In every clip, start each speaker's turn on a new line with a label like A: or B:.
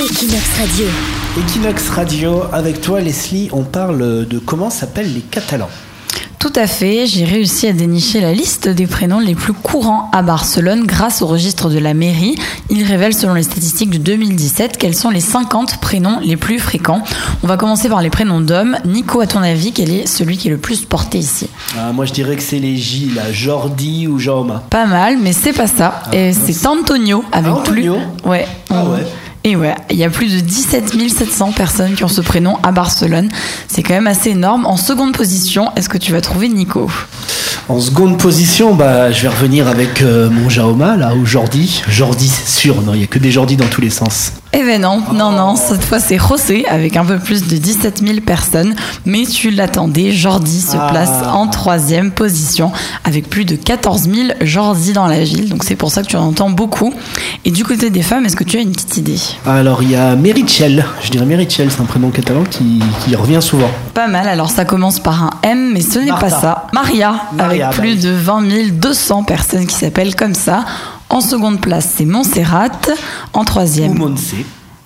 A: Equinox Radio.
B: Equinox Radio, avec toi Leslie, on parle de comment s'appellent les Catalans.
C: Tout à fait, j'ai réussi à dénicher la liste des prénoms les plus courants à Barcelone grâce au registre de la mairie. Il révèle selon les statistiques de 2017 quels sont les 50 prénoms les plus fréquents. On va commencer par les prénoms d'hommes. Nico, à ton avis, quel est celui qui est le plus porté ici?
B: Ah, moi je dirais que c'est les J, là, Jordi ou Jaume.
C: Pas mal, mais c'est pas ça. Et c'est Antonio avec
B: Ah, Antonio
C: plus.
B: Ah ouais.
C: Et ouais, il y a plus de 17 700 personnes qui ont ce prénom à Barcelone. C'est quand même assez énorme. En seconde position, est-ce que tu vas trouver Nico?
B: En seconde position, bah, je vais revenir avec euh, mon Jaoma, là, ou Jordi. Jordi, c'est sûr, non, il n'y a que des Jordi dans tous les sens.
C: Eh ben non, non, non, cette fois c'est José avec un peu plus de 17 000 personnes, mais tu l'attendais, Jordi se
B: Ah.
C: place en troisième position avec plus de 14 000 Jordi dans la ville, donc c'est pour ça que tu en entends beaucoup. Et du côté des femmes, est-ce que tu as une petite idée?
B: Alors, il y a Merichel. Je dirais Merichel, c'est un prénom catalan qui, qui revient souvent.
C: Pas mal, alors ça commence par un M, mais ce n'est pas ça. Maria,
B: Maria,
C: avec
B: bah
C: plus
B: oui.
C: de 20 200 personnes qui s'appellent comme ça. En seconde place, c'est Montserrat. En
B: Ou
C: troisième,
B: Monse.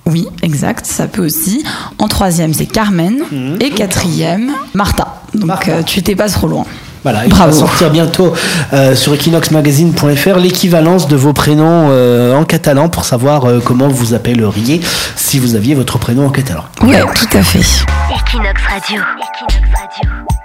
C: Oui, exact, ça peut aussi. En troisième, c'est Carmen. Et quatrième, Martha. Donc
B: Mhm. Martha.
C: euh, tu t'es pas trop loin.
B: Voilà, il
C: Bravo.
B: va sortir bientôt euh, sur equinoxmagazine.fr l'équivalence de vos prénoms euh, en catalan pour savoir euh, comment vous appelleriez si vous aviez votre prénom en catalan.
C: Ouais, tout à fait.
A: Equinox Radio. Equinox Radio.